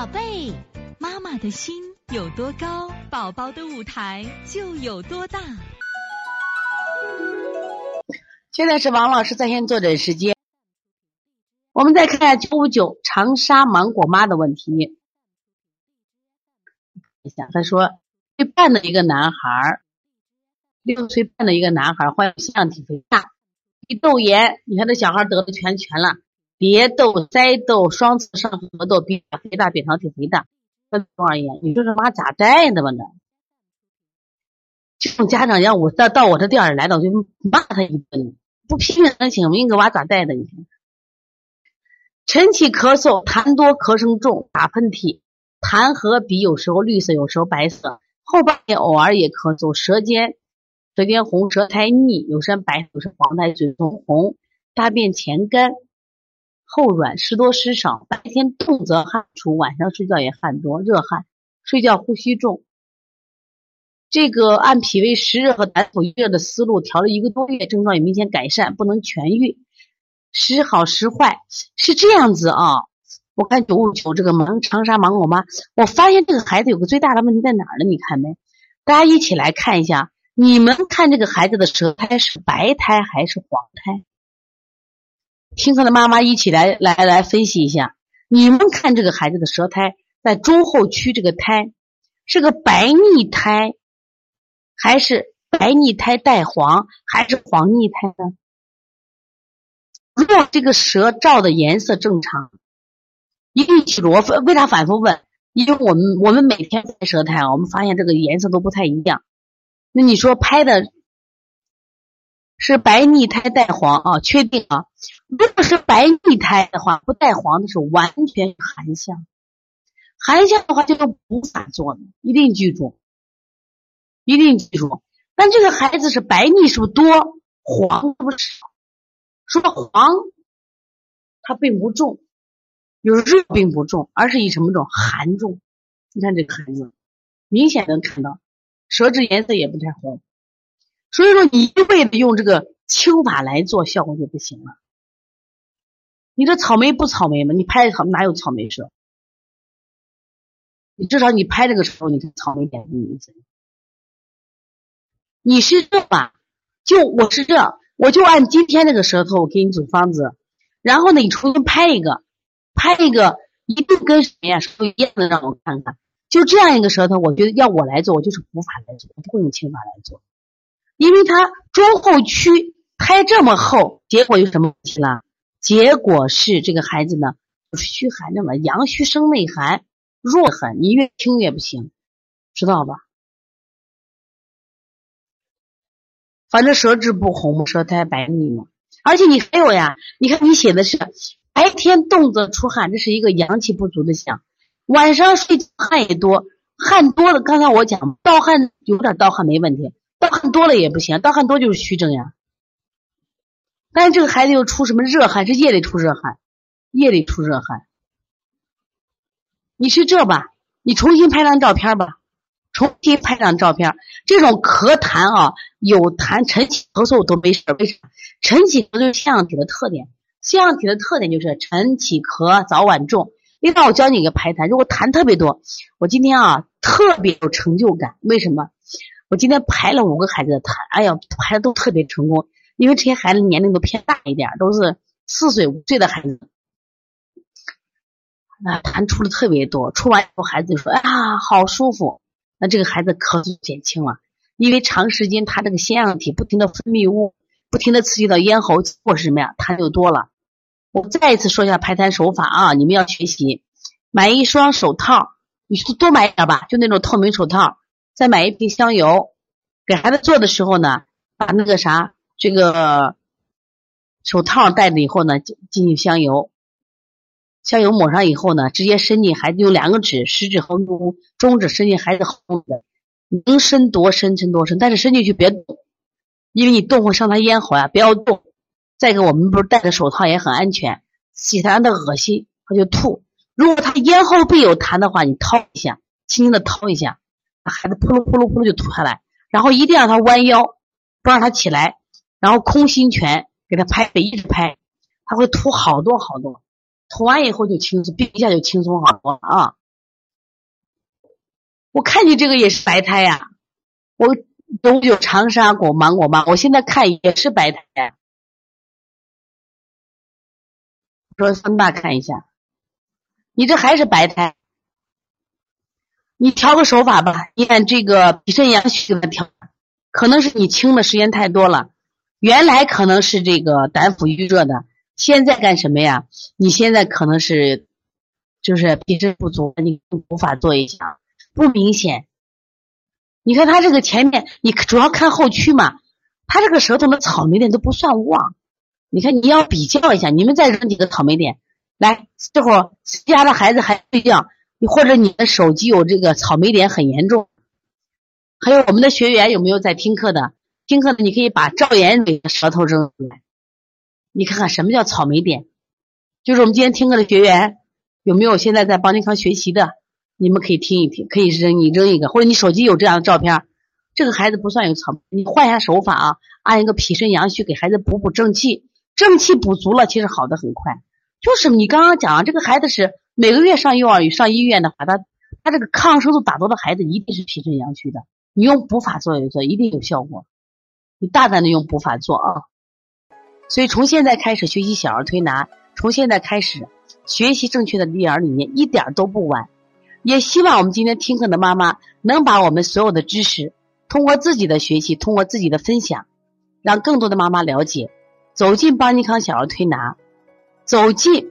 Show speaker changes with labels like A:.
A: 宝贝，妈妈的心有多高，宝宝的舞台就有多大。
B: 现在是王老师在线坐诊时间，我们再看九五九长沙芒果妈的问题。一下，他说，岁半的一个男孩，六岁半的一个男孩患有腺样体肥大、鼻窦炎，你看这小孩得的全全了。蝶窦、栽窦、双侧上颌窦、鼻甲肥大、扁桃体肥大，多少炎？你说是挖咋带的吧？那这种家长要我到到我这店儿来了，我就骂他一顿，不批评能行吗？应该挖咋带的？你，晨起咳嗽，痰多，咳声重，打喷嚏，痰和鼻有时候绿色，有时候白色，后半夜偶尔也咳嗽，舌尖舌尖红，舌苔腻，有时白，有时黄苔，嘴唇红，大便前干。后软湿多湿少，白天动则汗出，晚上睡觉也汗多热汗，睡觉呼吸重。这个按脾胃湿热和胆腑热的思路调了一个多月，症状也明显改善，不能痊愈，时好时坏，是这样子啊。我看九五九这个芒长沙芒果妈，我发现这个孩子有个最大的问题在哪儿呢？你看没？大家一起来看一下，你们看这个孩子的舌苔是白苔还是黄苔？听课的妈妈一起来来来分析一下，你们看这个孩子的舌苔在中后区这个苔是个白腻苔，还是白腻苔带黄，还是黄腻苔呢？如果这个舌照的颜色正常，一定记住我为啥反复问？因为我们我们每天拍舌苔啊，我们发现这个颜色都不太一样。那你说拍的？是白腻苔带黄啊，确定啊。如果是白腻苔的话，不带黄的是完全寒象，寒象的话就无法做的，一定记住，一定记住。但这个孩子是白腻是不是多，黄是不是少？说黄，它并不重，有热并不重，而是以什么重？寒重。你看这个孩子，明显能看到，舌质颜色也不太红。所以说，你一味的用这个轻法来做，效果就不行了。你这草莓不草莓吗？你拍草哪有草莓舌？你至少你拍这个时候，你看草莓点的名字。你是这吧？就我是这，我就按今天这个舌头，我给你组方子。然后呢，你重新拍一个，拍一个，一定跟谁呀？是不一样的，让我看看。就这样一个舌头，我觉得要我来做，我就是补法来做，我不会用轻法来做。因为它中后区胎这么厚，结果有什么问题了？结果是这个孩子呢，就是虚寒症了，阳虚生内寒，弱很，你越听越不行，知道吧？反正舌质不红，舌苔白腻嘛。而且你还有呀，你看你写的是白天动则出汗，这是一个阳气不足的象；晚上睡汗也多，汗多的，刚才我讲盗汗有点盗汗没问题。汗多了也不行，盗汗多就是虚症呀。但是这个孩子又出什么热汗？是夜里出热汗，夜里出热汗。你是这吧？你重新拍张照片吧，重新拍张照片。这种咳痰啊，有痰晨起咳嗽都没事，为啥？晨起咳就是腺样体的特点，腺样体的特点就是晨起咳早晚重。另外，我教你一个排痰，如果痰特别多，我今天啊特别有成就感，为什么？我今天排了五个孩子的痰，哎呀，排的都特别成功，因为这些孩子年龄都偏大一点，都是四岁五岁的孩子，那痰出的特别多，出完以后孩子就说：“哎呀，好舒服。”那这个孩子咳嗽减轻了，因为长时间他这个腺样体不停的分泌物，不停的刺激到咽喉，或是什么呀，痰就多了。我再一次说一下排痰手法啊，你们要学习，买一双手套，你多买点吧，就那种透明手套。再买一瓶香油，给孩子做的时候呢，把那个啥，这个手套戴着以后呢，进进去香油，香油抹上以后呢，直接伸进孩子用两个指，食指和中中指伸进孩子喉子，能伸多深伸多深，但是伸进去别动，因为你动会伤他咽喉呀，不要动。再一个，我们不是戴着手套也很安全，洗他的恶心他就吐。如果他咽后壁有痰的话，你掏一下，轻轻的掏一下。孩子扑噜扑噜扑噜就吐下来，然后一定让他弯腰，不让他起来，然后空心拳给他拍，一直拍，他会吐好多好多，吐完以后就轻松，一下就轻松好多了啊。我看你这个也是白胎呀，我都有长沙果芒果妈，我现在看也是白胎。说放大看一下，你这还是白胎。你调个手法吧，你看这个脾肾阳虚的调，可能是你清的时间太多了，原来可能是这个胆腑郁热的，现在干什么呀？你现在可能是就是脾肾不足，你无法做一下，不明显。你看他这个前面，你主要看后区嘛，他这个舌头的草莓点都不算旺。你看你要比较一下，你们再扔几个草莓点来，这会儿家的孩子还睡觉。你或者你的手机有这个草莓点很严重，还有我们的学员有没有在听课的？听课的你可以把赵岩的舌头扔出来，你看看什么叫草莓点？就是我们今天听课的学员有没有现在在邦尼康学习的？你们可以听一听，可以扔你扔一个，或者你手机有这样的照片，这个孩子不算有草，你换一下手法啊，按一个脾肾阳虚给孩子补补正气，正气补足了，其实好的很快。就是你刚刚讲这个孩子是。每个月上幼儿园、上医院的话，他他这个抗生素打多的孩子一定是脾肾阳虚的。你用补法做一做，一定有效果。你大胆的用补法做啊！所以从现在开始学习小儿推拿，从现在开始学习正确的育儿理念，一点都不晚。也希望我们今天听课的妈妈能把我们所有的知识，通过自己的学习，通过自己的分享，让更多的妈妈了解，走进邦尼康小儿推拿，走进。